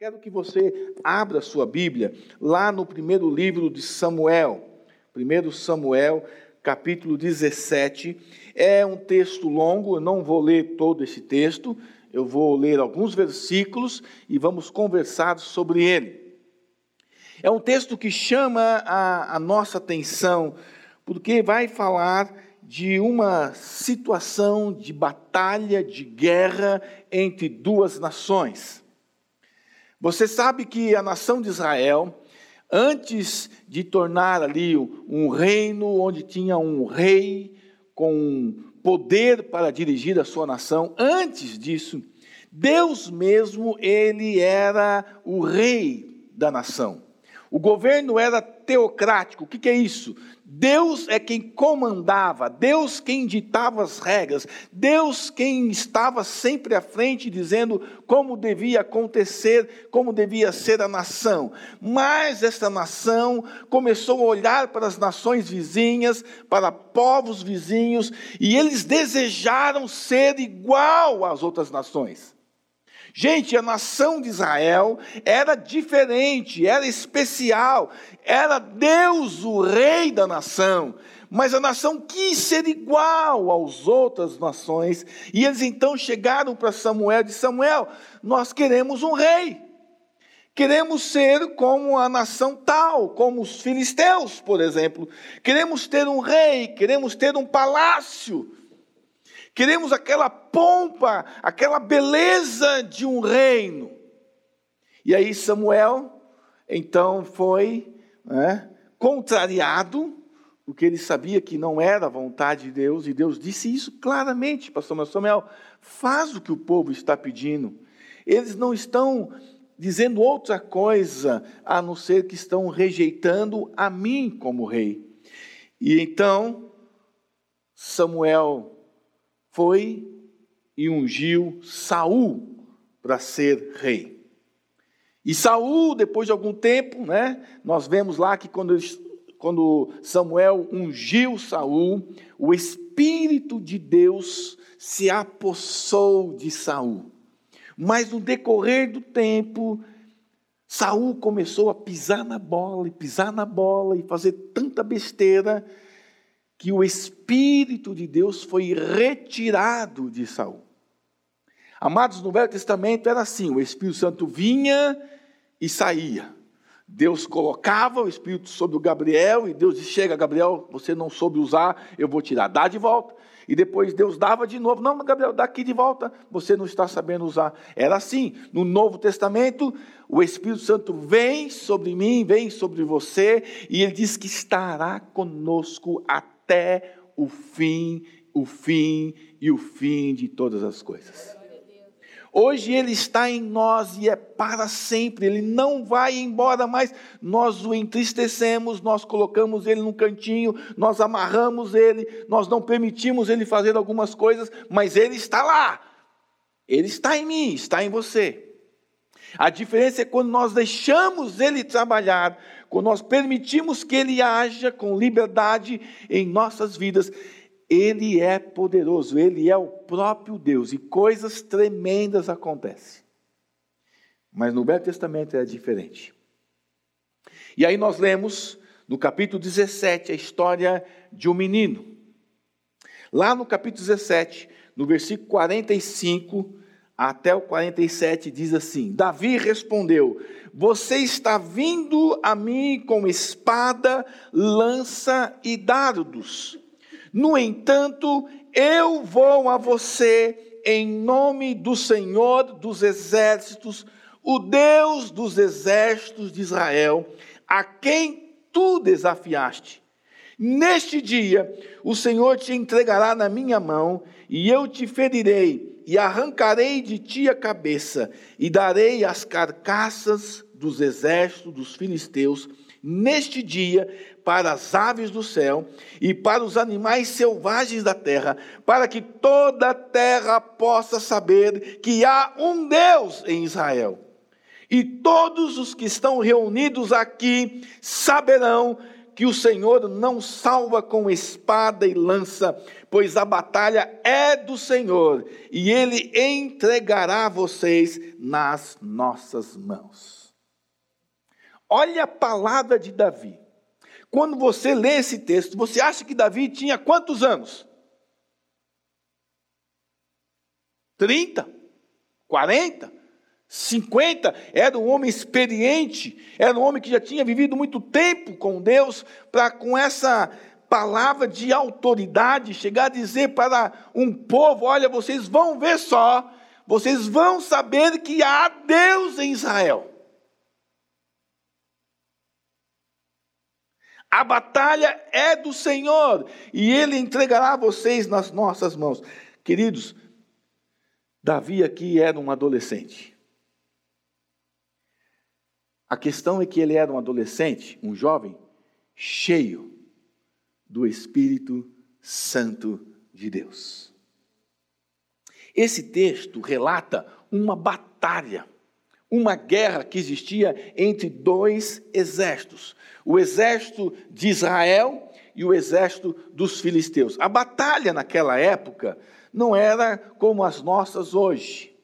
Quero que você abra sua Bíblia lá no primeiro livro de Samuel, 1 Samuel, capítulo 17. É um texto longo, eu não vou ler todo esse texto, eu vou ler alguns versículos e vamos conversar sobre ele. É um texto que chama a, a nossa atenção, porque vai falar de uma situação de batalha, de guerra entre duas nações. Você sabe que a nação de Israel, antes de tornar ali um reino onde tinha um rei com poder para dirigir a sua nação, antes disso, Deus mesmo, ele era o rei da nação. O governo era teocrático. O que, que é isso? Deus é quem comandava, Deus quem ditava as regras, Deus quem estava sempre à frente dizendo como devia acontecer, como devia ser a nação. Mas esta nação começou a olhar para as nações vizinhas, para povos vizinhos, e eles desejaram ser igual às outras nações. Gente, a nação de Israel era diferente, era especial, era Deus o rei da nação, mas a nação quis ser igual às outras nações, e eles então chegaram para Samuel e disse: Samuel, nós queremos um rei. Queremos ser como a nação tal, como os filisteus, por exemplo. Queremos ter um rei, queremos ter um palácio. Queremos aquela pompa, aquela beleza de um reino. E aí Samuel, então, foi né, contrariado, porque ele sabia que não era a vontade de Deus, e Deus disse isso claramente para Samuel: Samuel, faz o que o povo está pedindo. Eles não estão dizendo outra coisa a não ser que estão rejeitando a mim como rei. E então, Samuel foi e ungiu Saul para ser rei. E Saul, depois de algum tempo, né, nós vemos lá que quando, quando Samuel ungiu Saul, o Espírito de Deus se apossou de Saul. Mas no decorrer do tempo, Saul começou a pisar na bola e pisar na bola e fazer tanta besteira que o Espírito de Deus foi retirado de Saul. Amados, no Velho Testamento era assim: o Espírito Santo vinha e saía. Deus colocava o Espírito sobre o Gabriel e Deus disse: Chega, Gabriel, você não soube usar, eu vou tirar, dá de volta. E depois Deus dava de novo: Não, Gabriel, dá aqui de volta, você não está sabendo usar. Era assim. No Novo Testamento, o Espírito Santo vem sobre mim, vem sobre você, e ele diz que estará conosco até até o fim, o fim e o fim de todas as coisas. Hoje Ele está em nós e é para sempre, Ele não vai embora mais. Nós o entristecemos, nós colocamos Ele num cantinho, nós amarramos Ele, nós não permitimos Ele fazer algumas coisas, mas Ele está lá. Ele está em mim, está em você. A diferença é quando nós deixamos Ele trabalhar, quando nós permitimos que Ele haja com liberdade em nossas vidas, Ele é poderoso, Ele é o próprio Deus e coisas tremendas acontecem. Mas no Velho Testamento é diferente. E aí nós lemos no capítulo 17 a história de um menino. Lá no capítulo 17, no versículo 45 até o 47, diz assim: Davi respondeu: você está vindo a mim com espada, lança e dardos. No entanto, eu vou a você em nome do Senhor dos exércitos, o Deus dos exércitos de Israel, a quem tu desafiaste. Neste dia, o Senhor te entregará na minha mão, e eu te ferirei, e arrancarei de ti a cabeça, e darei as carcaças dos exércitos dos filisteus neste dia para as aves do céu e para os animais selvagens da terra, para que toda a terra possa saber que há um Deus em Israel. E todos os que estão reunidos aqui saberão que o Senhor não salva com espada e lança, pois a batalha é do Senhor, e ele entregará vocês nas nossas mãos. Olha a palavra de Davi. Quando você lê esse texto, você acha que Davi tinha quantos anos? 30? 40? 50, era um homem experiente, era um homem que já tinha vivido muito tempo com Deus, para com essa palavra de autoridade chegar a dizer para um povo: olha, vocês vão ver só, vocês vão saber que há Deus em Israel. A batalha é do Senhor e Ele entregará vocês nas nossas mãos. Queridos, Davi aqui era um adolescente. A questão é que ele era um adolescente, um jovem, cheio do Espírito Santo de Deus. Esse texto relata uma batalha, uma guerra que existia entre dois exércitos: o exército de Israel e o exército dos filisteus. A batalha naquela época não era como as nossas hoje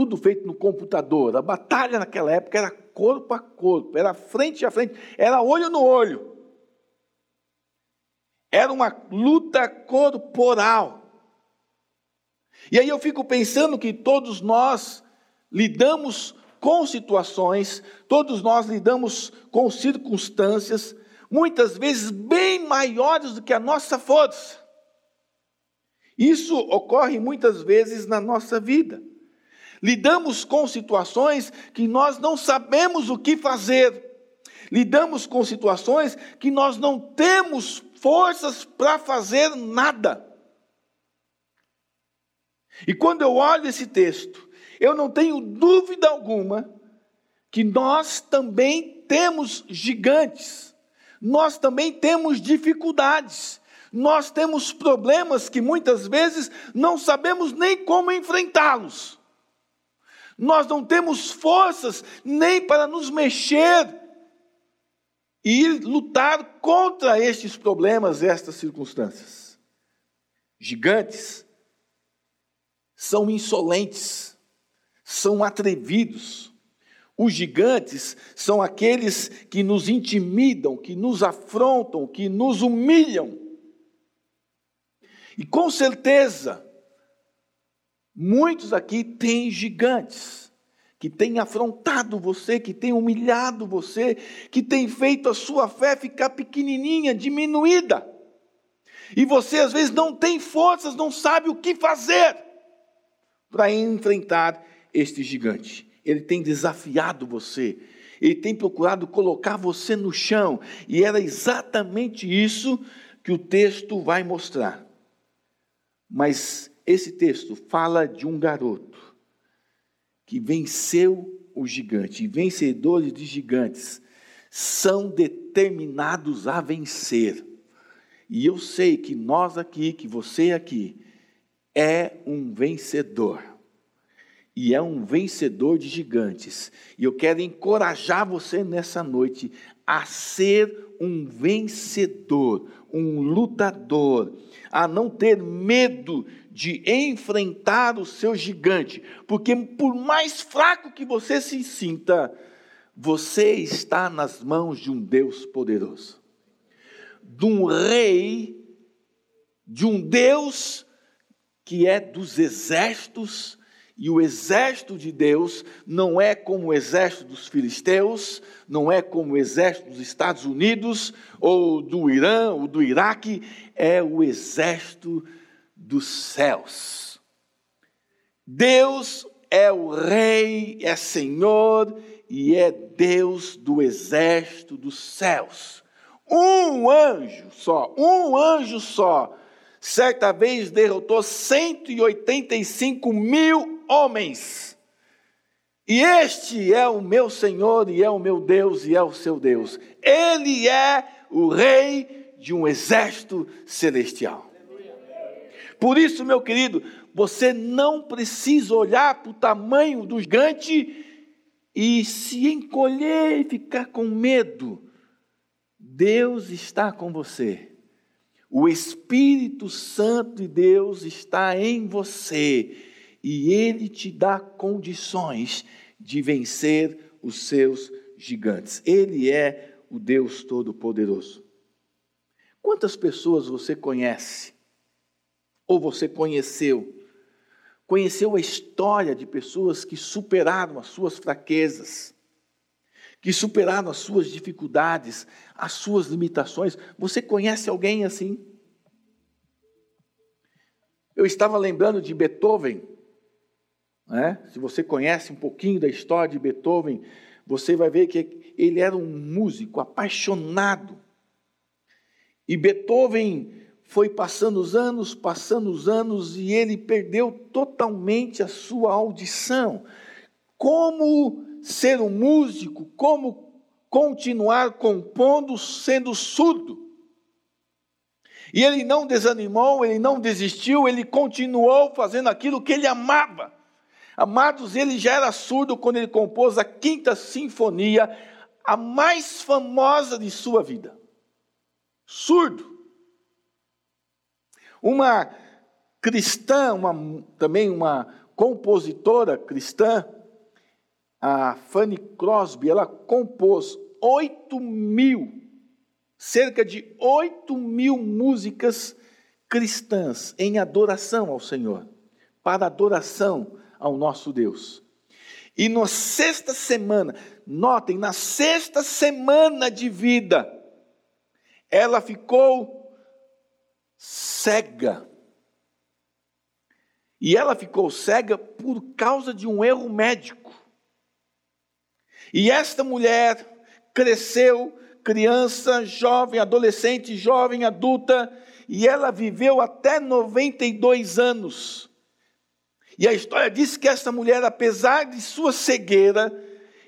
tudo feito no computador. A batalha naquela época era corpo a corpo, era frente a frente, era olho no olho. Era uma luta corporal. E aí eu fico pensando que todos nós lidamos com situações, todos nós lidamos com circunstâncias, muitas vezes bem maiores do que a nossa força. Isso ocorre muitas vezes na nossa vida. Lidamos com situações que nós não sabemos o que fazer. Lidamos com situações que nós não temos forças para fazer nada. E quando eu olho esse texto, eu não tenho dúvida alguma que nós também temos gigantes, nós também temos dificuldades, nós temos problemas que muitas vezes não sabemos nem como enfrentá-los nós não temos forças nem para nos mexer e lutar contra estes problemas, estas circunstâncias. Gigantes são insolentes, são atrevidos. Os gigantes são aqueles que nos intimidam, que nos afrontam, que nos humilham. E com certeza, Muitos aqui têm gigantes que têm afrontado você, que têm humilhado você, que têm feito a sua fé ficar pequenininha, diminuída. E você às vezes não tem forças, não sabe o que fazer para enfrentar este gigante. Ele tem desafiado você, ele tem procurado colocar você no chão, e era exatamente isso que o texto vai mostrar. Mas esse texto fala de um garoto que venceu o gigante. E vencedores de gigantes são determinados a vencer. E eu sei que nós aqui, que você aqui, é um vencedor. E é um vencedor de gigantes. E eu quero encorajar você nessa noite a ser um vencedor, um lutador, a não ter medo de enfrentar o seu gigante, porque por mais fraco que você se sinta, você está nas mãos de um Deus poderoso, de um rei, de um Deus que é dos exércitos, e o exército de Deus não é como o exército dos filisteus, não é como o exército dos Estados Unidos, ou do Irã, ou do Iraque, é o exército dos céus. Deus é o Rei, é Senhor e é Deus do exército dos céus. Um anjo só, um anjo só, certa vez derrotou 185 mil homens. E este é o meu Senhor, e é o meu Deus, e é o seu Deus. Ele é o Rei de um exército celestial. Por isso, meu querido, você não precisa olhar para o tamanho do gigante e se encolher e ficar com medo Deus está com você. O Espírito Santo de Deus está em você e ele te dá condições de vencer os seus gigantes. Ele é o Deus Todo-Poderoso. Quantas pessoas você conhece? Ou você conheceu? Conheceu a história de pessoas que superaram as suas fraquezas, que superaram as suas dificuldades, as suas limitações. Você conhece alguém assim? Eu estava lembrando de Beethoven. Né? Se você conhece um pouquinho da história de Beethoven, você vai ver que ele era um músico apaixonado. E Beethoven foi passando os anos, passando os anos, e ele perdeu totalmente a sua audição. Como ser um músico, como continuar compondo sendo surdo. E ele não desanimou, ele não desistiu, ele continuou fazendo aquilo que ele amava. Amados, ele já era surdo quando ele compôs a Quinta Sinfonia, a mais famosa de sua vida. Surdo. Uma cristã, uma, também uma compositora cristã, a Fanny Crosby, ela compôs 8 mil, cerca de 8 mil músicas cristãs em adoração ao Senhor, para adoração ao nosso Deus. E na sexta semana, notem, na sexta semana de vida, ela ficou cega. E ela ficou cega por causa de um erro médico. E esta mulher cresceu, criança, jovem, adolescente, jovem, adulta, e ela viveu até 92 anos. E a história diz que esta mulher, apesar de sua cegueira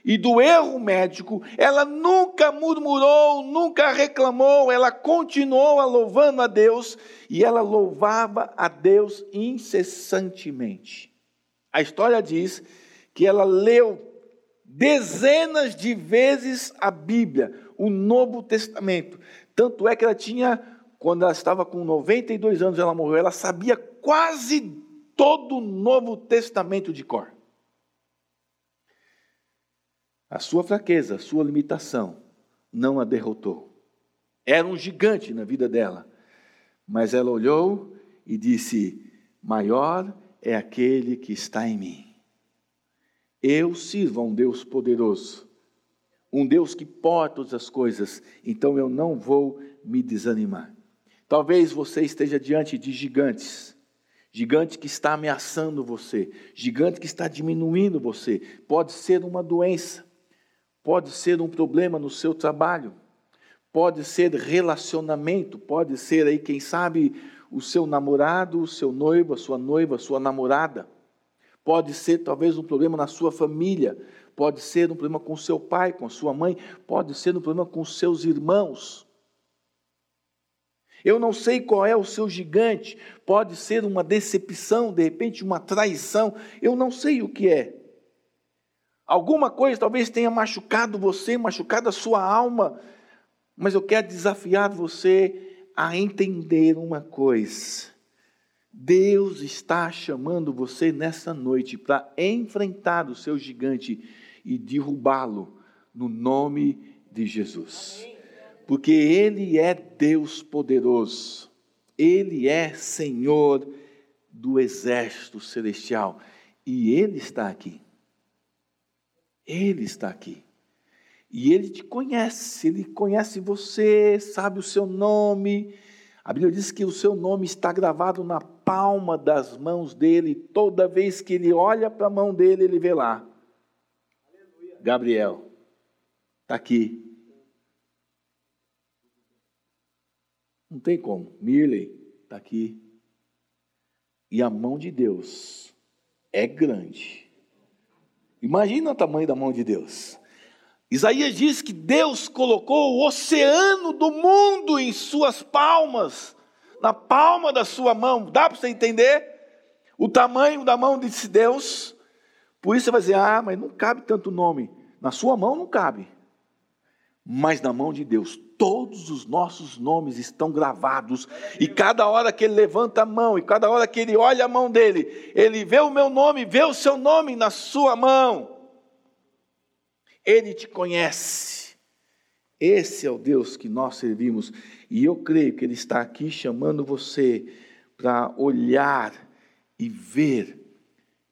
e do erro médico, ela nunca murmurou, nunca reclamou, ela continuou a louvando a Deus e ela louvava a Deus incessantemente. A história diz que ela leu dezenas de vezes a Bíblia, o Novo Testamento. Tanto é que ela tinha, quando ela estava com 92 anos, ela morreu, ela sabia quase todo o Novo Testamento de cor. A sua fraqueza, a sua limitação não a derrotou. Era um gigante na vida dela, mas ela olhou e disse: Maior é aquele que está em mim. Eu sirvo a um Deus poderoso, um Deus que pode todas as coisas, então eu não vou me desanimar. Talvez você esteja diante de gigantes, gigante que está ameaçando você, gigante que está diminuindo você. Pode ser uma doença, pode ser um problema no seu trabalho, pode ser relacionamento, pode ser aí, quem sabe, o seu namorado, o seu noivo, a sua noiva, a sua namorada. Pode ser talvez um problema na sua família, pode ser um problema com seu pai, com a sua mãe, pode ser um problema com seus irmãos. Eu não sei qual é o seu gigante, pode ser uma decepção, de repente uma traição, eu não sei o que é. Alguma coisa talvez tenha machucado você, machucado a sua alma, mas eu quero desafiar você a entender uma coisa. Deus está chamando você nessa noite para enfrentar o seu gigante e derrubá-lo no nome de Jesus. Porque Ele é Deus poderoso, Ele é Senhor do exército celestial e Ele está aqui. Ele está aqui. E Ele te conhece, Ele conhece você, sabe o seu nome. A Bíblia diz que o seu nome está gravado na palma das mãos dele, toda vez que ele olha para a mão dele, ele vê lá. Aleluia. Gabriel, está aqui. Não tem como. Mirley, está aqui. E a mão de Deus é grande. Imagina o tamanho da mão de Deus. Isaías diz que Deus colocou o oceano do mundo em suas palmas na palma da sua mão. Dá para você entender o tamanho da mão de Deus? Por isso você vai dizer: ah, mas não cabe tanto nome. Na sua mão não cabe. mas na mão de Deus todos os nossos nomes estão gravados, e cada hora que ele levanta a mão, e cada hora que ele olha a mão dele, ele vê o meu nome, vê o seu nome na sua mão. Ele te conhece. Esse é o Deus que nós servimos, e eu creio que ele está aqui chamando você para olhar e ver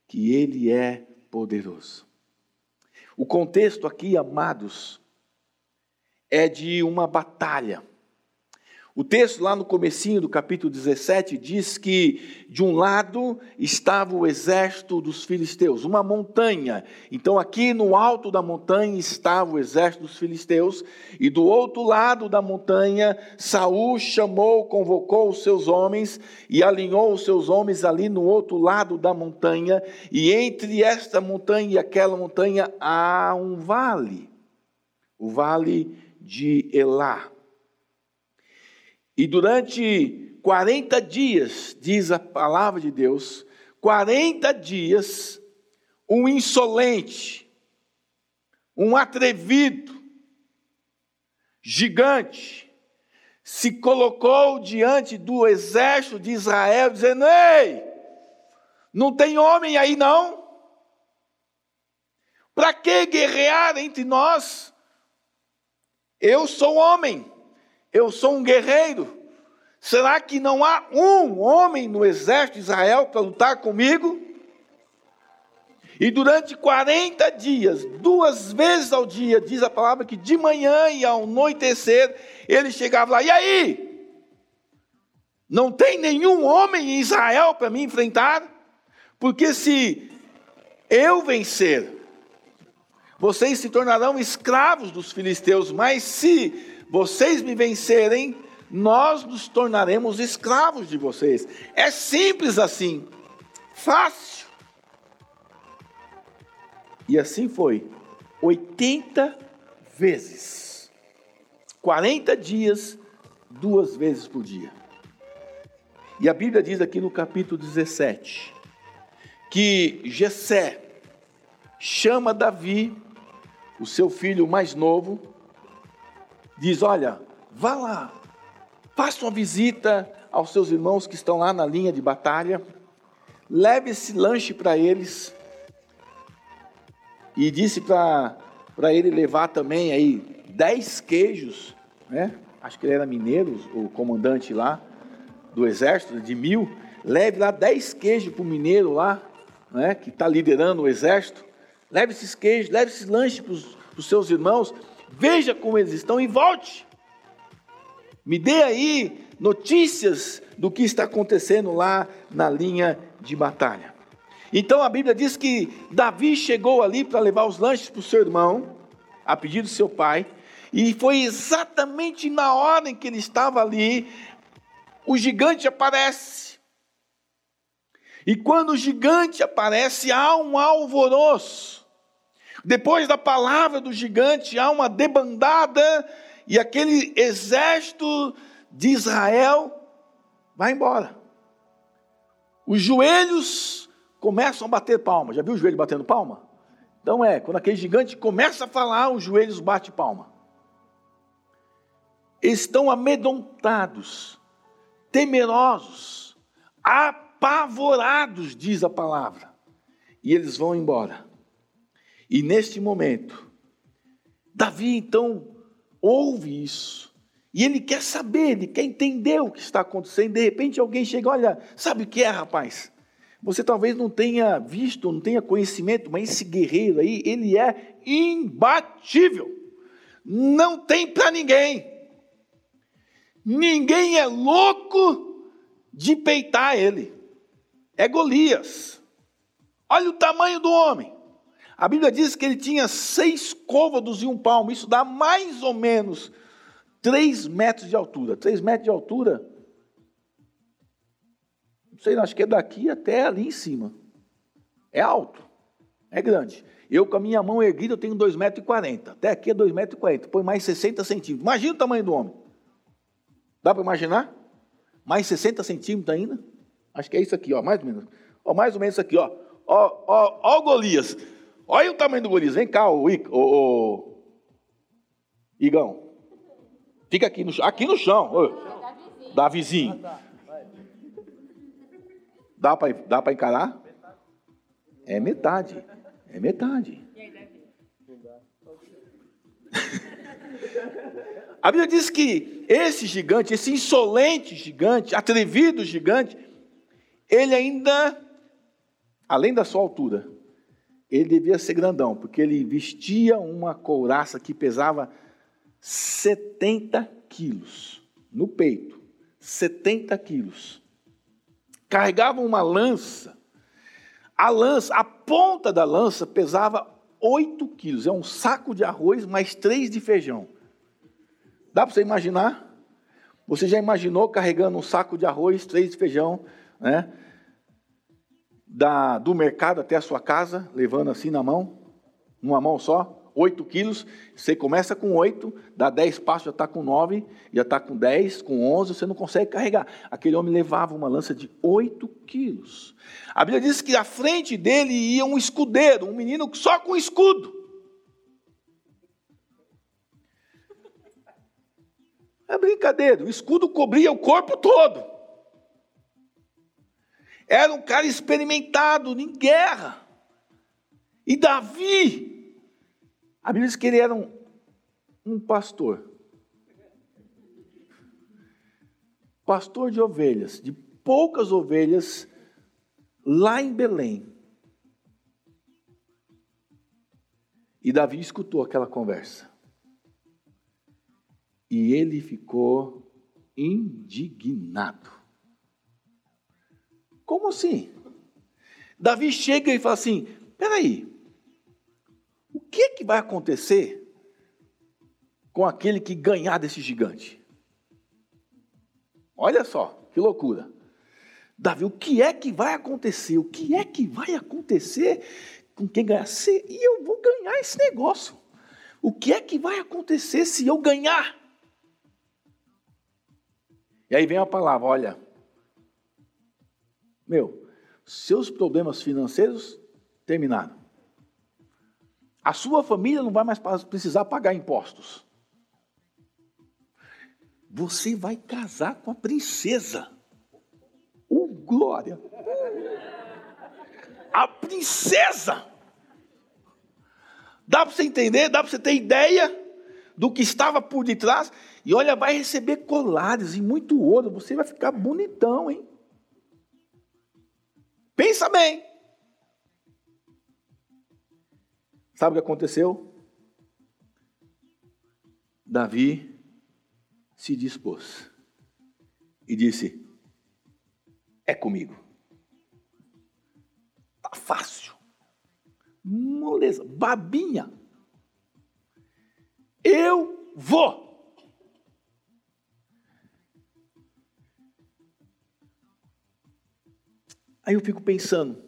que ele é poderoso. O contexto aqui, amados, é de uma batalha. O texto lá no comecinho do capítulo 17 diz que de um lado estava o exército dos filisteus, uma montanha. Então aqui no alto da montanha estava o exército dos filisteus e do outro lado da montanha Saul chamou, convocou os seus homens e alinhou os seus homens ali no outro lado da montanha e entre esta montanha e aquela montanha há um vale. O vale de Elá. E durante 40 dias, diz a palavra de Deus, 40 dias, um insolente, um atrevido, gigante, se colocou diante do exército de Israel, dizendo: Ei, não tem homem aí não? Para que guerrear entre nós? Eu sou homem, eu sou um guerreiro. Será que não há um homem no exército de Israel para lutar comigo? E durante 40 dias, duas vezes ao dia, diz a palavra que de manhã e ao anoitecer, ele chegava lá, e aí? Não tem nenhum homem em Israel para me enfrentar? Porque se eu vencer, vocês se tornarão escravos dos filisteus, mas se vocês me vencerem, nós nos tornaremos escravos de vocês. É simples assim, fácil. E assim foi, 80 vezes, 40 dias, duas vezes por dia. E a Bíblia diz aqui no capítulo 17 que Jessé chama Davi o seu filho mais novo, diz: Olha, vá lá, faça uma visita aos seus irmãos que estão lá na linha de batalha, leve esse lanche para eles, e disse para ele levar também aí dez queijos, né? Acho que ele era mineiro, o comandante lá do exército, de mil. Leve lá dez queijos para o mineiro lá, né? Que está liderando o exército leve esses queijos, leve esses lanches para os seus irmãos, veja como eles estão e volte. Me dê aí notícias do que está acontecendo lá na linha de batalha. Então a Bíblia diz que Davi chegou ali para levar os lanches para o seu irmão, a pedido do seu pai, e foi exatamente na hora em que ele estava ali, o gigante aparece. E quando o gigante aparece, há um alvoroço. Depois da palavra do gigante, há uma debandada e aquele exército de Israel vai embora. Os joelhos começam a bater palma. Já viu o joelho batendo palma? Então é, quando aquele gigante começa a falar, os joelhos batem palma. Estão amedrontados, temerosos, apavorados, diz a palavra. E eles vão embora. E neste momento, Davi então ouve isso. E ele quer saber, ele quer entender o que está acontecendo. De repente alguém chega, olha, sabe o que é, rapaz? Você talvez não tenha visto, não tenha conhecimento, mas esse guerreiro aí, ele é imbatível. Não tem para ninguém. Ninguém é louco de peitar ele. É Golias. Olha o tamanho do homem. A Bíblia diz que ele tinha seis côvados e um palmo. Isso dá mais ou menos três metros de altura. Três metros de altura. Não sei, acho que é daqui até ali em cima. É alto. É grande. Eu, com a minha mão erguida, eu tenho 2,40 metros. e Até aqui é 2,40 metros. e Põe mais 60 centímetros. Imagina o tamanho do homem. Dá para imaginar? Mais 60 centímetros ainda? Acho que é isso aqui, ó, mais ou menos. Ó, mais ou menos isso aqui, ó. Ó, ó, ó o Golias. Olha o tamanho do Golias. Vem cá, o, o, Igão, fica aqui no, aqui no chão. Ô, da vizinho. Dá para dá encarar? É metade. É metade. A Bíblia diz que esse gigante, esse insolente gigante, atrevido gigante, ele ainda, além da sua altura, ele devia ser grandão, porque ele vestia uma couraça que pesava 70 quilos no peito. 70 quilos. Carregava uma lança. A lança, a ponta da lança pesava 8 quilos. É um saco de arroz mais três de feijão. Dá para você imaginar? Você já imaginou carregando um saco de arroz, três de feijão, né? Da, do mercado até a sua casa, levando assim na mão, numa mão só, 8 quilos, você começa com 8, dá 10 passos, já está com 9, já está com 10, com 11, você não consegue carregar. Aquele homem levava uma lança de 8 quilos. A Bíblia diz que à frente dele ia um escudeiro, um menino só com escudo. É brincadeira, o escudo cobria o corpo todo. Era um cara experimentado em guerra. E Davi, a Bíblia diz que ele era um, um pastor. Pastor de ovelhas, de poucas ovelhas, lá em Belém. E Davi escutou aquela conversa. E ele ficou indignado. Como assim? Davi chega e fala assim: peraí, o que, que vai acontecer com aquele que ganhar desse gigante? Olha só, que loucura. Davi, o que é que vai acontecer? O que é que vai acontecer com quem ganhar? Se, e eu vou ganhar esse negócio. O que é que vai acontecer se eu ganhar? E aí vem a palavra: olha, meu, seus problemas financeiros terminaram. A sua família não vai mais precisar pagar impostos. Você vai casar com a princesa. Oh, glória! A princesa! Dá para você entender? Dá para você ter ideia do que estava por detrás? E olha, vai receber colares e muito ouro. Você vai ficar bonitão, hein? Pensa bem. Sabe o que aconteceu? Davi se dispôs e disse: É comigo. Tá fácil. Moleza, babinha. Eu vou. Aí eu fico pensando,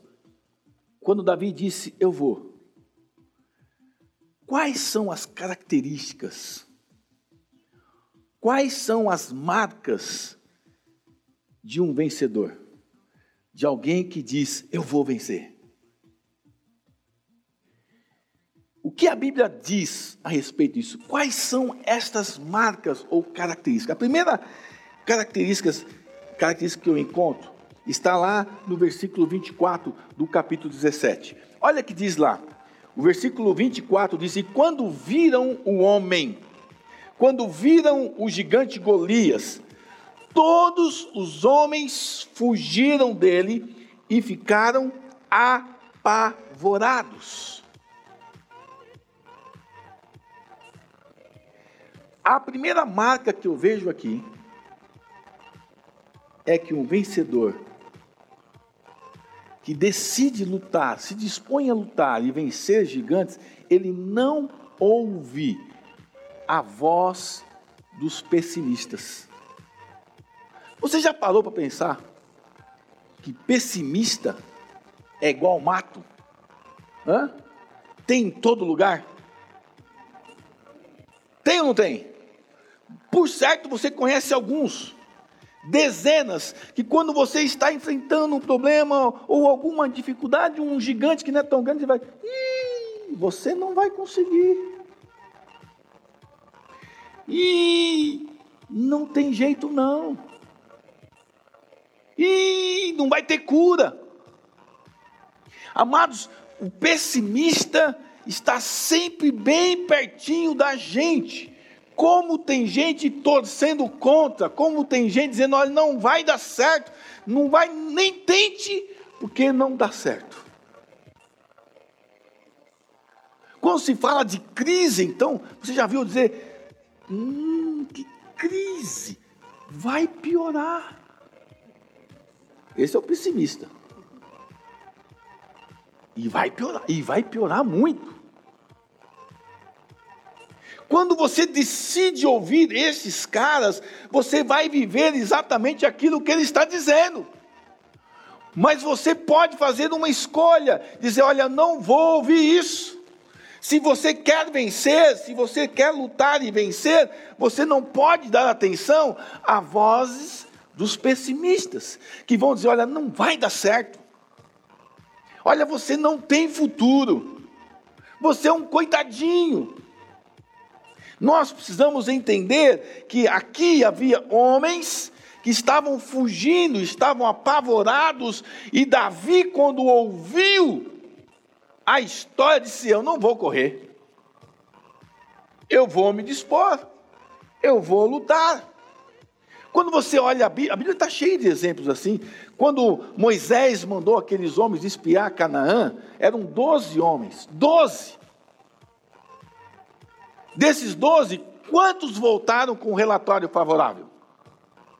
quando Davi disse eu vou, quais são as características, quais são as marcas de um vencedor, de alguém que diz eu vou vencer? O que a Bíblia diz a respeito disso? Quais são estas marcas ou características? A primeira característica, característica que eu encontro Está lá no versículo 24 do capítulo 17. Olha que diz lá. O versículo 24 diz: E quando viram o homem, quando viram o gigante Golias, todos os homens fugiram dele e ficaram apavorados. A primeira marca que eu vejo aqui é que um vencedor que decide lutar, se dispõe a lutar e vencer gigantes, ele não ouve a voz dos pessimistas. Você já parou para pensar que pessimista é igual mato? Hã? Tem em todo lugar? Tem ou não tem? Por certo, você conhece alguns dezenas, que quando você está enfrentando um problema ou alguma dificuldade, um gigante que não é tão grande, você vai, Ih, você não vai conseguir. E não tem jeito não. E não vai ter cura. Amados, o pessimista está sempre bem pertinho da gente. Como tem gente torcendo contra, como tem gente dizendo, olha, não vai dar certo, não vai, nem tente, porque não dá certo. Quando se fala de crise, então, você já viu dizer, hum, que crise, vai piorar. Esse é o pessimista. E vai piorar, e vai piorar muito. Quando você decide ouvir esses caras, você vai viver exatamente aquilo que ele está dizendo. Mas você pode fazer uma escolha, dizer: olha, não vou ouvir isso. Se você quer vencer, se você quer lutar e vencer, você não pode dar atenção a vozes dos pessimistas, que vão dizer: olha, não vai dar certo. Olha, você não tem futuro. Você é um coitadinho. Nós precisamos entender que aqui havia homens que estavam fugindo, estavam apavorados, e Davi, quando ouviu a história, disse: Eu não vou correr, eu vou me dispor, eu vou lutar. Quando você olha a Bíblia, a Bíblia está cheia de exemplos assim. Quando Moisés mandou aqueles homens espiar Canaã, eram doze homens, doze. Desses doze, quantos voltaram com relatório favorável?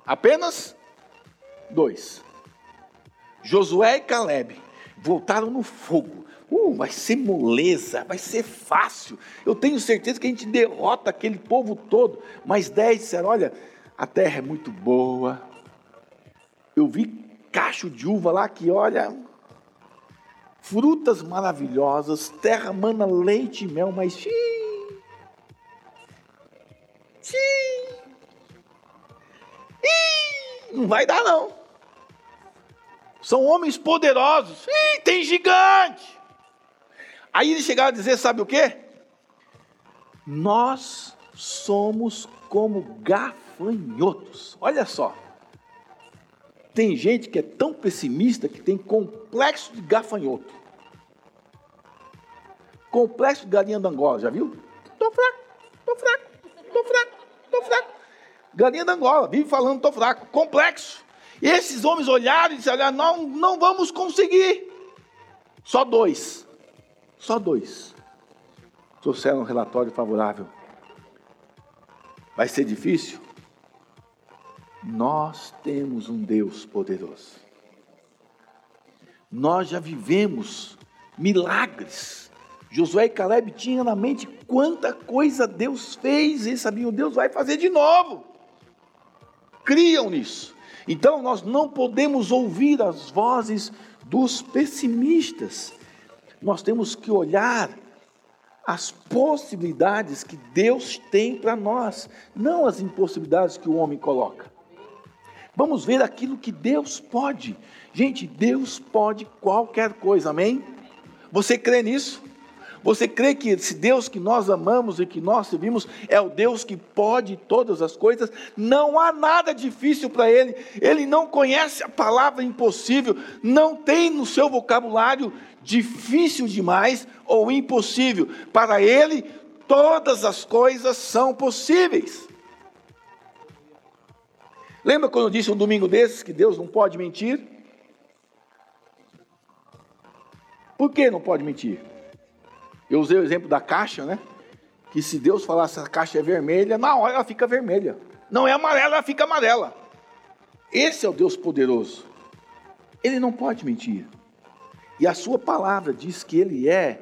Apenas dois. Josué e Caleb voltaram no fogo. Uh, vai ser moleza, vai ser fácil. Eu tenho certeza que a gente derrota aquele povo todo. Mas dez disseram: olha, a terra é muito boa. Eu vi cacho de uva lá que, olha, frutas maravilhosas, terra mana leite e mel, mas xiii, xiii, xiii, não vai dar não. São homens poderosos. Ih, tem gigante. Aí eles chegaram a dizer, sabe o quê? Nós somos como gafanhotos. Olha só. Tem gente que é tão pessimista que tem complexo de gafanhoto. Complexo de galinha da Angola, já viu? Tô fraco, tô fraco, tô fraco, tô fraco. Galinha da Angola, vive falando, tô fraco. Complexo. E esses homens olharam e disseram: não, não vamos conseguir. Só dois. Só dois. Trouxeram um relatório favorável. Vai ser difícil? Nós temos um Deus poderoso. Nós já vivemos milagres. Josué e Caleb tinham na mente quanta coisa Deus fez, e sabiam, Deus vai fazer de novo. Criam nisso. Então nós não podemos ouvir as vozes dos pessimistas. Nós temos que olhar as possibilidades que Deus tem para nós, não as impossibilidades que o homem coloca. Vamos ver aquilo que Deus pode. Gente, Deus pode qualquer coisa, amém? Você crê nisso? Você crê que esse Deus que nós amamos e que nós servimos é o Deus que pode todas as coisas? Não há nada difícil para Ele. Ele não conhece a palavra impossível, não tem no seu vocabulário difícil demais ou impossível. Para Ele, todas as coisas são possíveis. Lembra quando eu disse um domingo desses que Deus não pode mentir? Por que não pode mentir? Eu usei o exemplo da caixa, né? Que se Deus falasse a caixa é vermelha, na hora ela fica vermelha. Não é amarela, ela fica amarela. Esse é o Deus poderoso. Ele não pode mentir. E a sua palavra diz que ele é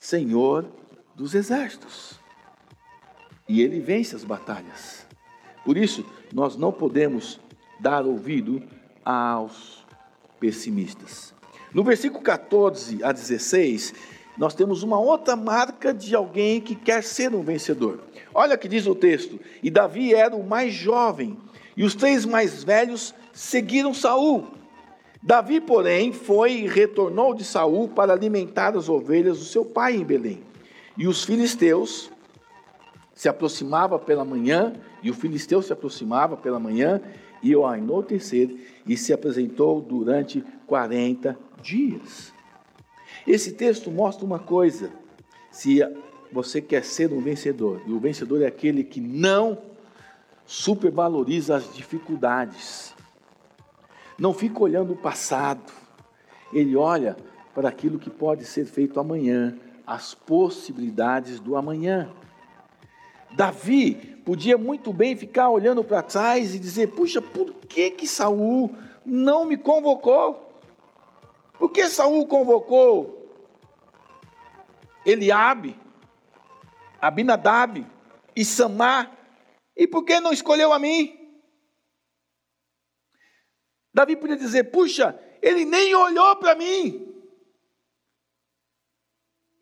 Senhor dos exércitos. E ele vence as batalhas. Por isso, nós não podemos dar ouvido aos pessimistas. No versículo 14 a 16, nós temos uma outra marca de alguém que quer ser um vencedor. Olha que diz o texto: E Davi era o mais jovem, e os três mais velhos seguiram Saul. Davi, porém, foi e retornou de Saul para alimentar as ovelhas do seu pai em Belém. E os filisteus se aproximava pela manhã, e o filisteu se aproximava pela manhã, e ao anoitecer, e se apresentou durante 40 dias. Esse texto mostra uma coisa: se você quer ser um vencedor, e o vencedor é aquele que não supervaloriza as dificuldades, não fica olhando o passado, ele olha para aquilo que pode ser feito amanhã, as possibilidades do amanhã. Davi podia muito bem ficar olhando para trás e dizer: "Puxa, por que que Saul não me convocou? Por que Saul convocou Eliabe, Abinadab e Samar? E por que não escolheu a mim?" Davi podia dizer: "Puxa, ele nem olhou para mim.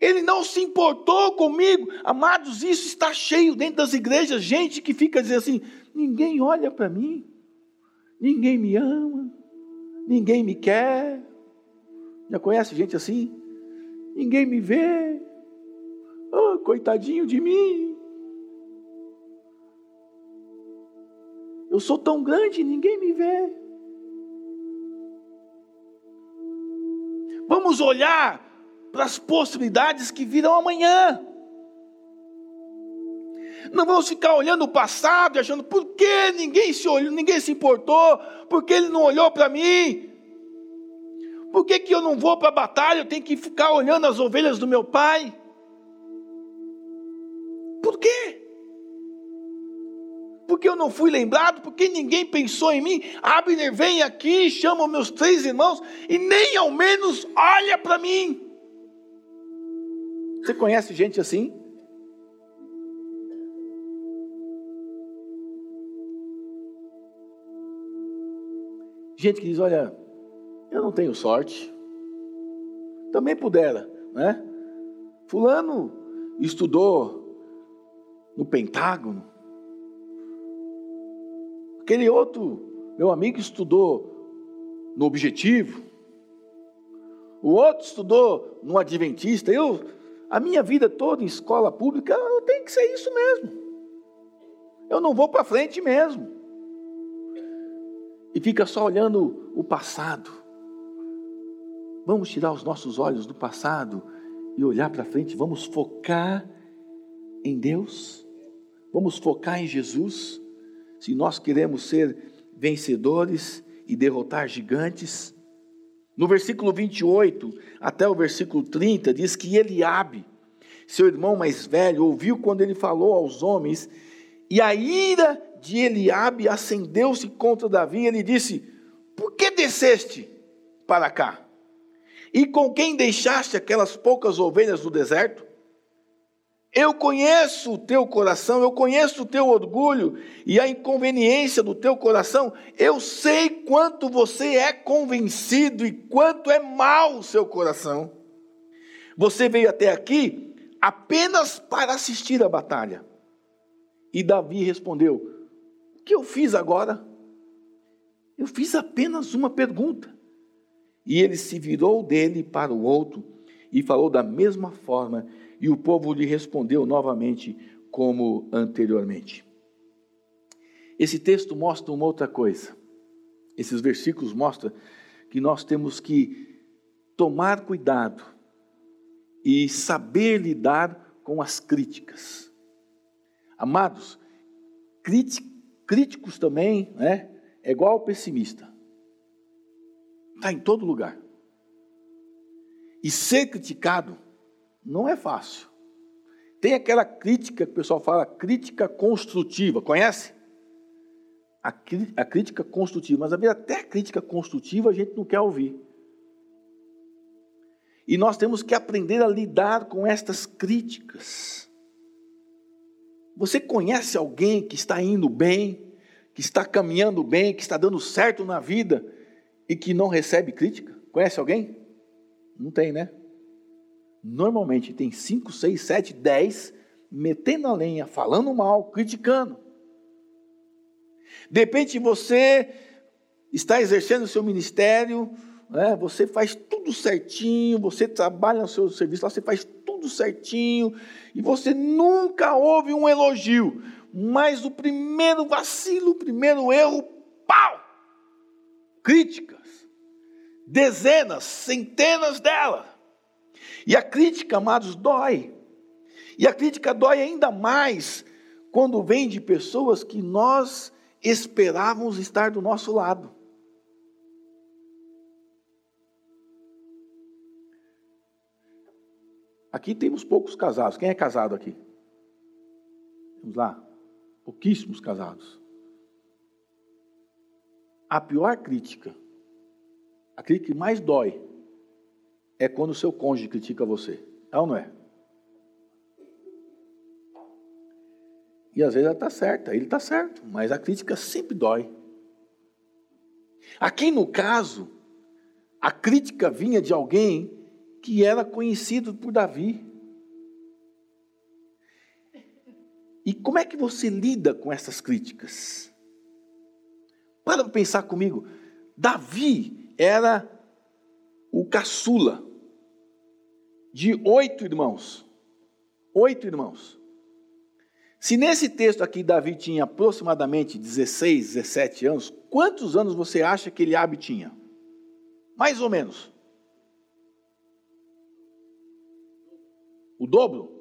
Ele não se importou comigo. Amados, isso está cheio dentro das igrejas, gente que fica dizendo assim: ninguém olha para mim, ninguém me ama, ninguém me quer. Já conhece gente assim? Ninguém me vê. Oh, coitadinho de mim. Eu sou tão grande, ninguém me vê. Vamos olhar para as possibilidades que virão amanhã. Não vamos ficar olhando o passado e achando por que ninguém se olhou, ninguém se importou, por que ele não olhou para mim? Por que, que eu não vou para a batalha? Eu tenho que ficar olhando as ovelhas do meu pai? Por quê? Porque eu não fui lembrado, porque ninguém pensou em mim. Abner vem aqui, chama meus três irmãos e nem ao menos olha para mim. Você conhece gente assim? Gente que diz: Olha, eu não tenho sorte. Também pudera, né? Fulano estudou no Pentágono. Aquele outro, meu amigo, estudou no Objetivo. O outro estudou no Adventista. Eu a minha vida toda em escola pública, tenho que ser isso mesmo. Eu não vou para frente mesmo. E fica só olhando o passado. Vamos tirar os nossos olhos do passado e olhar para frente. Vamos focar em Deus. Vamos focar em Jesus. Se nós queremos ser vencedores e derrotar gigantes, no versículo 28 até o versículo 30 diz que Eliabe, seu irmão mais velho, ouviu quando ele falou aos homens, e a ira de Eliabe acendeu-se contra Davi, e ele disse: Por que desceste para cá? E com quem deixaste aquelas poucas ovelhas do deserto? Eu conheço o teu coração, eu conheço o teu orgulho e a inconveniência do teu coração. Eu sei quanto você é convencido e quanto é mau o seu coração. Você veio até aqui apenas para assistir a batalha. E Davi respondeu: O que eu fiz agora? Eu fiz apenas uma pergunta. E ele se virou dele para o outro e falou da mesma forma e o povo lhe respondeu novamente como anteriormente. Esse texto mostra uma outra coisa. Esses versículos mostram que nós temos que tomar cuidado e saber lidar com as críticas. Amados, críticos também, né? É igual ao pessimista. Está em todo lugar. E ser criticado não é fácil. Tem aquela crítica que o pessoal fala, crítica construtiva, conhece? A, a crítica construtiva, mas até a crítica construtiva a gente não quer ouvir. E nós temos que aprender a lidar com estas críticas. Você conhece alguém que está indo bem, que está caminhando bem, que está dando certo na vida e que não recebe crítica? Conhece alguém? Não tem, né? Normalmente tem 5, 6, 7, 10 metendo a lenha, falando mal, criticando. De repente você está exercendo o seu ministério, né? você faz tudo certinho, você trabalha no seu serviço lá, você faz tudo certinho, e você nunca ouve um elogio, mas o primeiro vacilo, o primeiro erro! Críticas. Dezenas, centenas delas. E a crítica, amados, dói. E a crítica dói ainda mais quando vem de pessoas que nós esperávamos estar do nosso lado. Aqui temos poucos casados. Quem é casado aqui? Vamos lá. Pouquíssimos casados. A pior crítica, a crítica que mais dói, é quando o seu cônjuge critica você. É ou não é? E às vezes ela está certa, ele está certo, mas a crítica sempre dói. Aqui no caso, a crítica vinha de alguém que era conhecido por Davi. E como é que você lida com essas críticas? Para pensar comigo. Davi era o caçula de oito irmãos. Oito irmãos. Se nesse texto aqui Davi tinha aproximadamente 16, 17 anos, quantos anos você acha que Eliabe tinha? Mais ou menos. O dobro?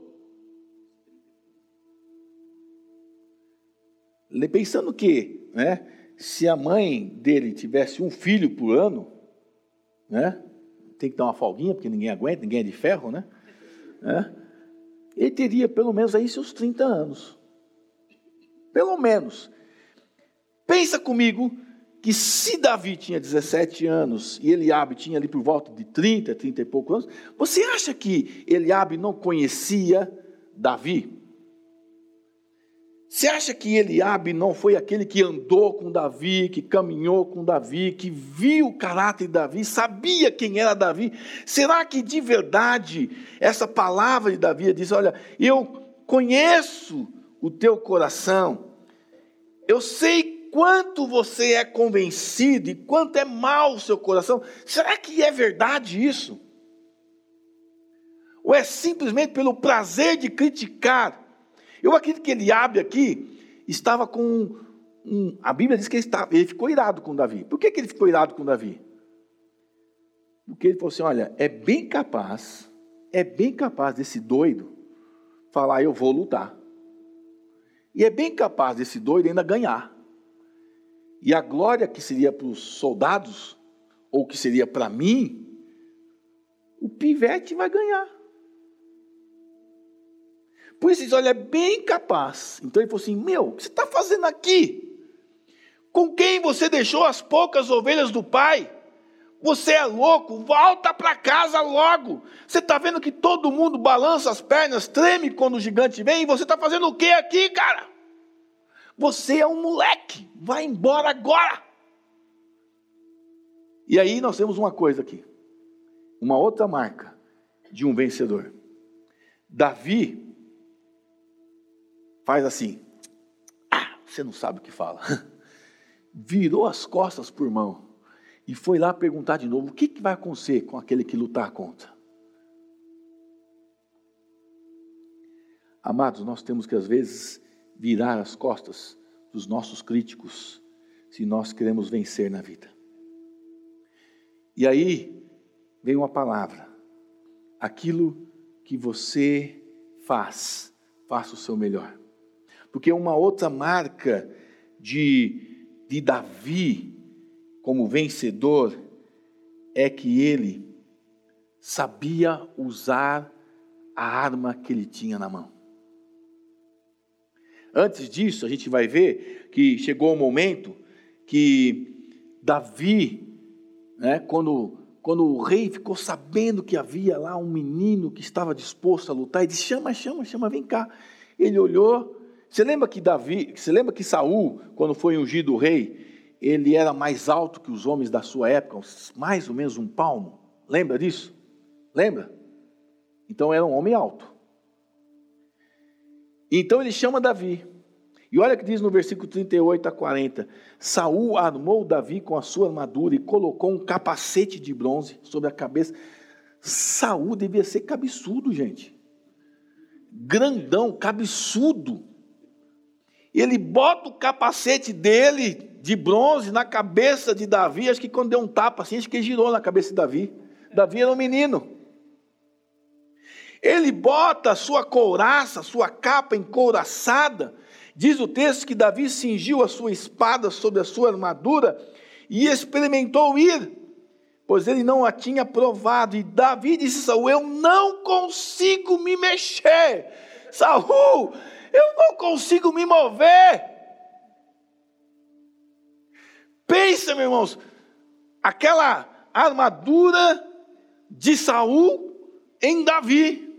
Pensando que, né, se a mãe dele tivesse um filho por ano, né, tem que dar uma folguinha, porque ninguém aguenta, ninguém é de ferro, né? né ele teria pelo menos aí seus 30 anos. Pelo menos. Pensa comigo que se Davi tinha 17 anos e Eliabe tinha ali por volta de 30, 30 e poucos anos, você acha que Eliabe não conhecia Davi? Você acha que Eliabe não foi aquele que andou com Davi, que caminhou com Davi, que viu o caráter de Davi, sabia quem era Davi? Será que de verdade essa palavra de Davi diz: Olha, eu conheço o teu coração, eu sei quanto você é convencido e quanto é mal o seu coração. Será que é verdade isso? Ou é simplesmente pelo prazer de criticar? Eu acredito que Eliabe aqui estava com um, a Bíblia diz que ele, estava, ele ficou irado com Davi. Por que, que ele ficou irado com Davi? Porque ele falou assim: olha, é bem capaz, é bem capaz desse doido falar, eu vou lutar. E é bem capaz desse doido ainda ganhar. E a glória que seria para os soldados, ou que seria para mim, o pivete vai ganhar. Por isso, olha, é bem capaz. Então ele falou assim: Meu, o que você está fazendo aqui? Com quem você deixou as poucas ovelhas do pai? Você é louco, volta para casa logo. Você está vendo que todo mundo balança as pernas, treme quando o gigante vem, e você está fazendo o que aqui, cara? Você é um moleque, vai embora agora. E aí nós temos uma coisa aqui, uma outra marca de um vencedor. Davi faz assim. Ah, você não sabe o que fala. Virou as costas por mão e foi lá perguntar de novo: o que, que vai acontecer com aquele que lutar contra? Amados, nós temos que às vezes virar as costas dos nossos críticos se nós queremos vencer na vida. E aí vem uma palavra: aquilo que você faz, faça o seu melhor. Porque uma outra marca de, de Davi como vencedor é que ele sabia usar a arma que ele tinha na mão. Antes disso, a gente vai ver que chegou o um momento que Davi, né, quando, quando o rei ficou sabendo que havia lá um menino que estava disposto a lutar, ele disse: chama, chama, chama, vem cá. Ele olhou você lembra que Davi, você lembra que Saul, quando foi ungido rei, ele era mais alto que os homens da sua época, mais ou menos um palmo? Lembra disso? Lembra? Então era um homem alto. Então ele chama Davi. E olha que diz no versículo 38 a 40: Saul armou Davi com a sua armadura e colocou um capacete de bronze sobre a cabeça. Saul devia ser cabeçudo, gente. grandão, cabeçudo. Ele bota o capacete dele de bronze na cabeça de Davi. Acho que quando deu um tapa assim, acho que girou na cabeça de Davi. Davi era um menino. Ele bota a sua couraça, sua capa encouraçada. Diz o texto que Davi cingiu a sua espada sobre a sua armadura e experimentou ir, pois ele não a tinha provado. E Davi disse a Saul: Eu não consigo me mexer. Saul, eu não consigo me mover. Pensa, meus irmãos, aquela armadura de Saul em Davi.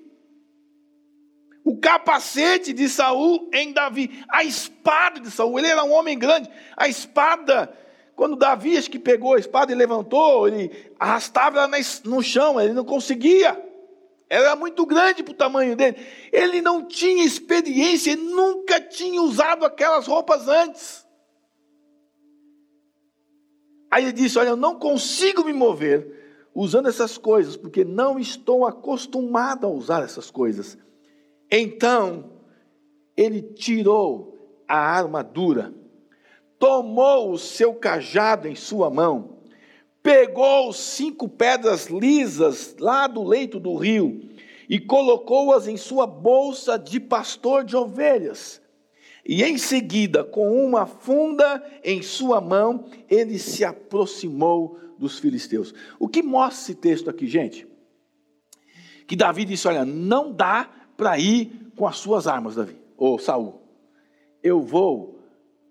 O capacete de Saul em Davi, a espada de Saul, ele era um homem grande, a espada quando Davi acho que pegou a espada e levantou, ele arrastava ela no chão, ele não conseguia. Era muito grande para o tamanho dele. Ele não tinha experiência, ele nunca tinha usado aquelas roupas antes. Aí ele disse: Olha, eu não consigo me mover usando essas coisas, porque não estou acostumado a usar essas coisas. Então, ele tirou a armadura tomou o seu cajado em sua mão, pegou cinco pedras lisas lá do leito do rio e colocou-as em sua bolsa de pastor de ovelhas. E em seguida, com uma funda em sua mão, ele se aproximou dos filisteus. O que mostra esse texto aqui, gente? Que Davi disse: Olha, não dá para ir com as suas armas, Davi, ou Saul. Eu vou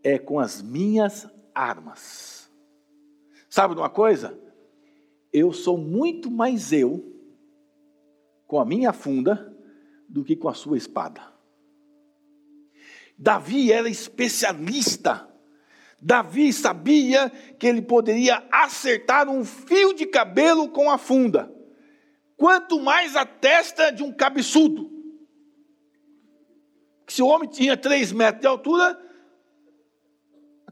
é com as minhas armas. Sabe de uma coisa? Eu sou muito mais eu com a minha funda do que com a sua espada. Davi era especialista. Davi sabia que ele poderia acertar um fio de cabelo com a funda, quanto mais a testa de um cabeçudo. Se o homem tinha três metros de altura,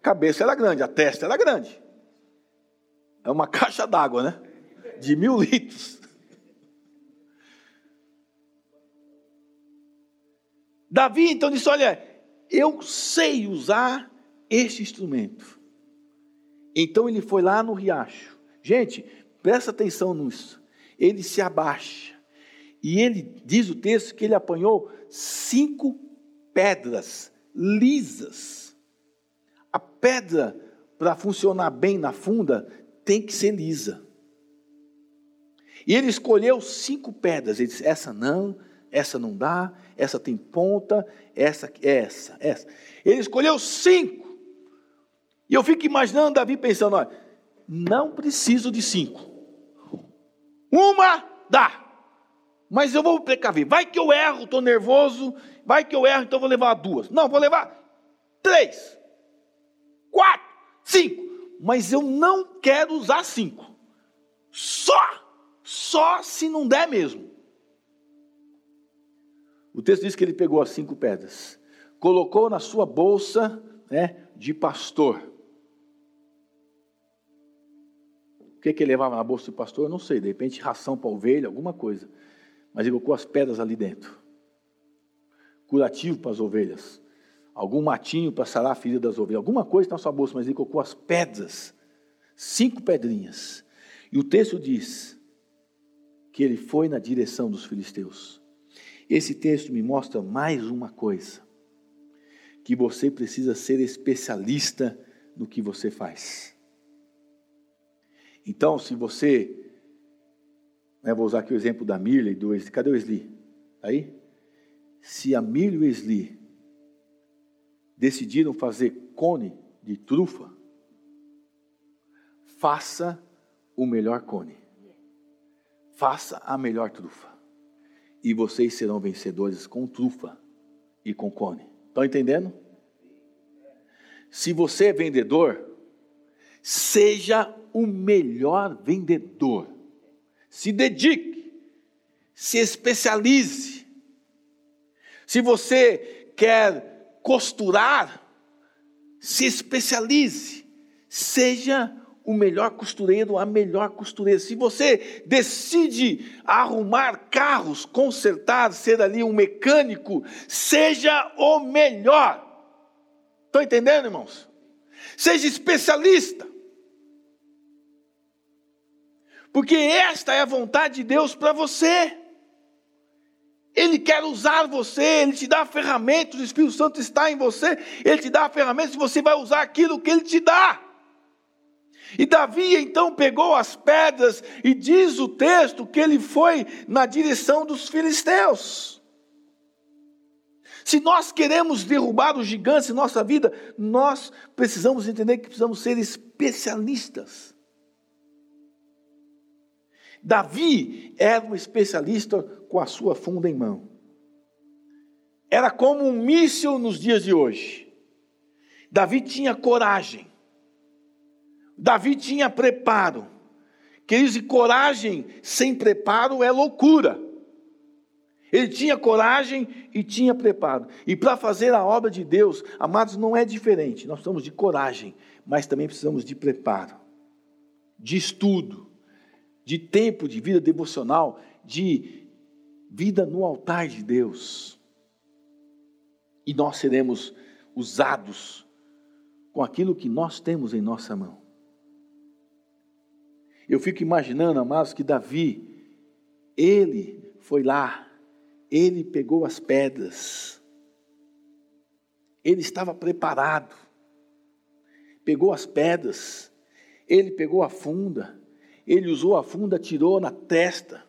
cabeça era grande, a testa era grande. É uma caixa d'água, né? De mil litros. Davi então disse: Olha, eu sei usar este instrumento. Então ele foi lá no riacho. Gente, presta atenção nisso. Ele se abaixa. E ele diz o texto que ele apanhou cinco pedras lisas a pedra, para funcionar bem na funda, tem que ser lisa. E ele escolheu cinco pedras. Ele disse: essa não, essa não dá, essa tem ponta, essa, essa, essa. Ele escolheu cinco. E eu fico imaginando Davi pensando: olha, não preciso de cinco. Uma dá. Mas eu vou precaver. Vai que eu erro, estou nervoso. Vai que eu erro, então vou levar duas. Não, vou levar três quatro, cinco. Mas eu não quero usar cinco. Só, só se não der mesmo. O texto diz que ele pegou as cinco pedras, colocou na sua bolsa né, de pastor. O que, que ele levava na bolsa de pastor? Eu não sei, de repente ração para ovelha, alguma coisa. Mas ele colocou as pedras ali dentro. Curativo para as ovelhas algum matinho para sarar a ferida das ovelhas, alguma coisa na sua bolsa, mas ele colocou as pedras, cinco pedrinhas. E o texto diz que ele foi na direção dos filisteus. Esse texto me mostra mais uma coisa: que você precisa ser especialista no que você faz. Então, se você, né, vou usar aqui o exemplo da Mirla e do Esli, cadê o Esli? Aí? Se a Mirla e o Esli decidiram fazer cone de trufa, faça o melhor cone. Faça a melhor trufa. E vocês serão vencedores com trufa e com cone. Estão entendendo? Se você é vendedor, seja o melhor vendedor. Se dedique, se especialize. Se você quer costurar, se especialize, seja o melhor costureiro, a melhor costureira. Se você decide arrumar carros, consertar, ser ali um mecânico, seja o melhor. Estão entendendo, irmãos? Seja especialista. Porque esta é a vontade de Deus para você. Ele quer usar você, ele te dá ferramentas, o Espírito Santo está em você, ele te dá ferramentas e você vai usar aquilo que ele te dá. E Davi então pegou as pedras e diz o texto que ele foi na direção dos filisteus. Se nós queremos derrubar os gigantes em nossa vida, nós precisamos entender que precisamos ser especialistas. Davi era um especialista com a sua funda em mão. Era como um míssil nos dias de hoje. Davi tinha coragem. Davi tinha preparo. Queridos, e coragem sem preparo é loucura. Ele tinha coragem e tinha preparo. E para fazer a obra de Deus, amados, não é diferente. Nós precisamos de coragem, mas também precisamos de preparo, de estudo, de tempo de vida devocional, de vida no altar de Deus. E nós seremos usados com aquilo que nós temos em nossa mão. Eu fico imaginando, amados, que Davi, ele foi lá, ele pegou as pedras, ele estava preparado, pegou as pedras, ele pegou a funda, ele usou a funda, tirou na testa.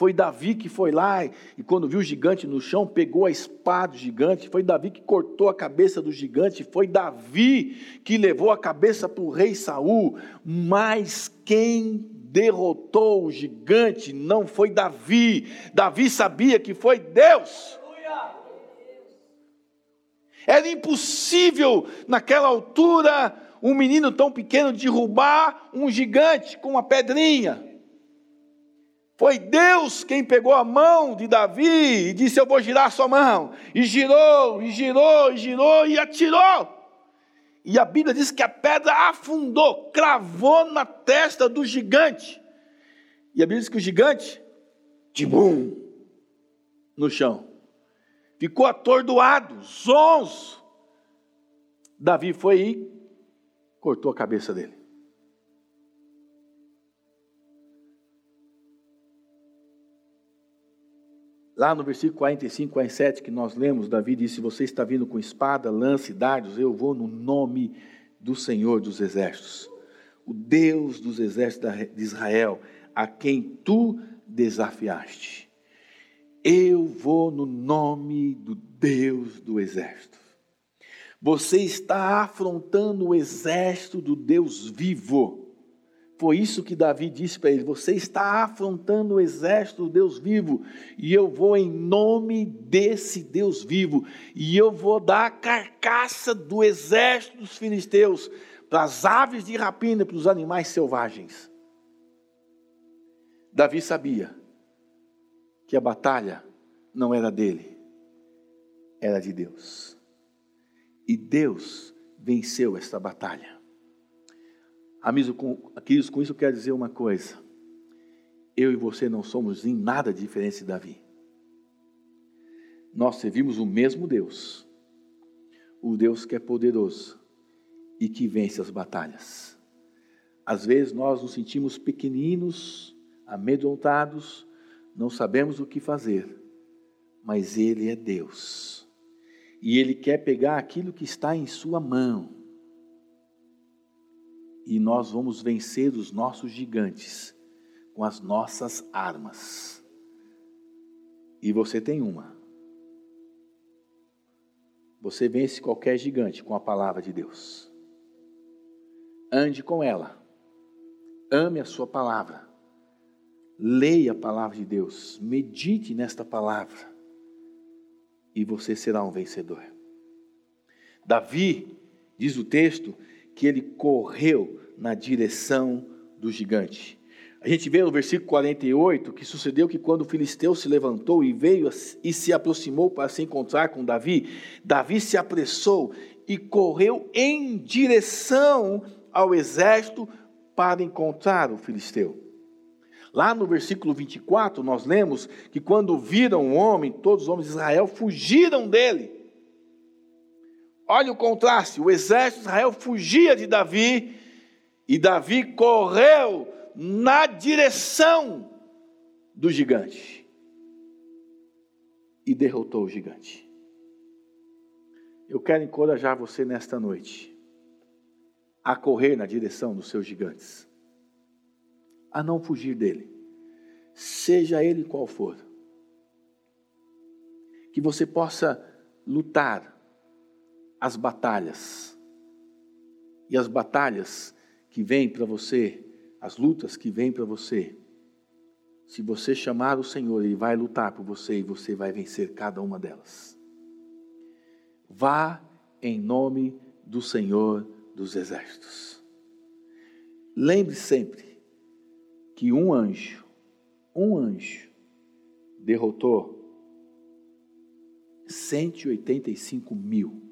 Foi Davi que foi lá e, quando viu o gigante no chão, pegou a espada do gigante. Foi Davi que cortou a cabeça do gigante. Foi Davi que levou a cabeça para o rei Saul. Mas quem derrotou o gigante não foi Davi. Davi sabia que foi Deus. Era impossível naquela altura um menino tão pequeno derrubar um gigante com uma pedrinha. Foi Deus quem pegou a mão de Davi e disse: Eu vou girar sua mão. E girou, e girou, e girou, e atirou. E a Bíblia diz que a pedra afundou, cravou na testa do gigante. E a Bíblia diz que o gigante, tibum, no chão. Ficou atordoado, zonzo. Davi foi cortou a cabeça dele. Lá no versículo 45, 47, que nós lemos, Davi disse: Você está vindo com espada, lança e dardos, eu vou no nome do Senhor dos Exércitos, o Deus dos exércitos de Israel, a quem tu desafiaste. Eu vou no nome do Deus do exército. Você está afrontando o exército do Deus vivo. Foi isso que Davi disse para ele: Você está afrontando o exército do Deus vivo, e eu vou em nome desse Deus vivo, e eu vou dar a carcaça do exército dos filisteus para as aves de rapina, para os animais selvagens. Davi sabia que a batalha não era dele, era de Deus. E Deus venceu esta batalha. Amigos, com, isso eu quero dizer uma coisa. Eu e você não somos em nada diferentes de Davi. Nós servimos o mesmo Deus, o Deus que é poderoso e que vence as batalhas. Às vezes nós nos sentimos pequeninos, amedrontados, não sabemos o que fazer, mas Ele é Deus e ele quer pegar aquilo que está em sua mão. E nós vamos vencer os nossos gigantes com as nossas armas. E você tem uma. Você vence qualquer gigante com a palavra de Deus. Ande com ela. Ame a sua palavra. Leia a palavra de Deus. Medite nesta palavra e você será um vencedor. Davi, diz o texto, que ele correu na direção do gigante. A gente vê no versículo 48 que sucedeu que quando o filisteu se levantou e veio e se aproximou para se encontrar com Davi, Davi se apressou e correu em direção ao exército para encontrar o filisteu. Lá no versículo 24, nós lemos que quando viram o homem, todos os homens de Israel fugiram dele. Olha o contraste: o exército de Israel fugia de Davi, e Davi correu na direção do gigante e derrotou o gigante. Eu quero encorajar você nesta noite a correr na direção dos seus gigantes a não fugir dele, seja ele qual for. Que você possa lutar as batalhas, e as batalhas que vêm para você, as lutas que vêm para você, se você chamar o Senhor, Ele vai lutar por você e você vai vencer cada uma delas. Vá em nome do Senhor dos Exércitos. Lembre sempre que um anjo, um anjo, derrotou 185 mil.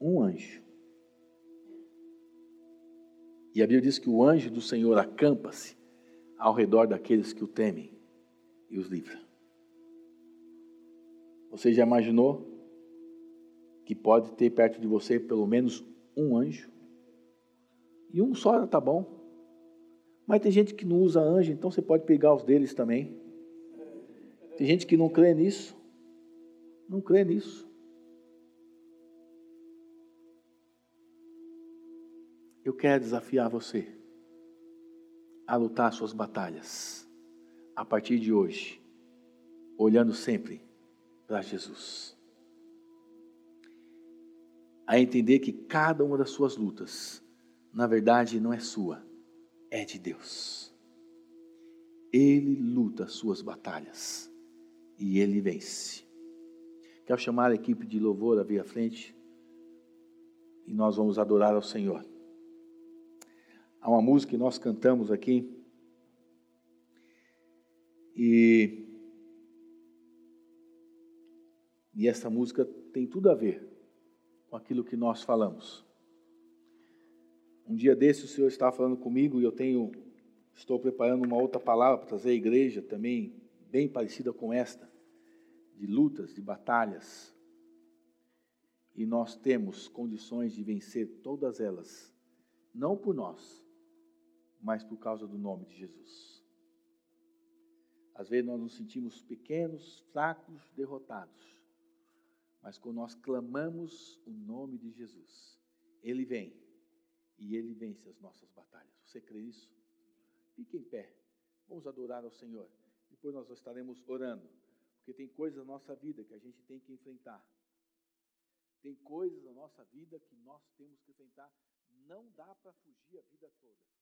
Um anjo. E a Bíblia diz que o anjo do Senhor acampa-se ao redor daqueles que o temem e os livra. Você já imaginou que pode ter perto de você pelo menos um anjo? E um só está bom. Mas tem gente que não usa anjo, então você pode pegar os deles também. Tem gente que não crê nisso. Não crê nisso. Eu quero desafiar você a lutar suas batalhas a partir de hoje, olhando sempre para Jesus. A entender que cada uma das suas lutas, na verdade, não é sua, é de Deus. Ele luta as suas batalhas e ele vence. Quero chamar a equipe de louvor a vir à frente e nós vamos adorar ao Senhor. Há uma música que nós cantamos aqui e e essa música tem tudo a ver com aquilo que nós falamos. Um dia desse o Senhor estava falando comigo e eu tenho estou preparando uma outra palavra para trazer à igreja também bem parecida com esta, de lutas, de batalhas. E nós temos condições de vencer todas elas, não por nós, mas por causa do nome de Jesus. Às vezes nós nos sentimos pequenos, fracos, derrotados. Mas quando nós clamamos o nome de Jesus, Ele vem e Ele vence as nossas batalhas. Você crê nisso? Fique em pé. Vamos adorar ao Senhor. Depois nós estaremos orando. Porque tem coisas na nossa vida que a gente tem que enfrentar. Tem coisas na nossa vida que nós temos que enfrentar. Não dá para fugir a vida toda.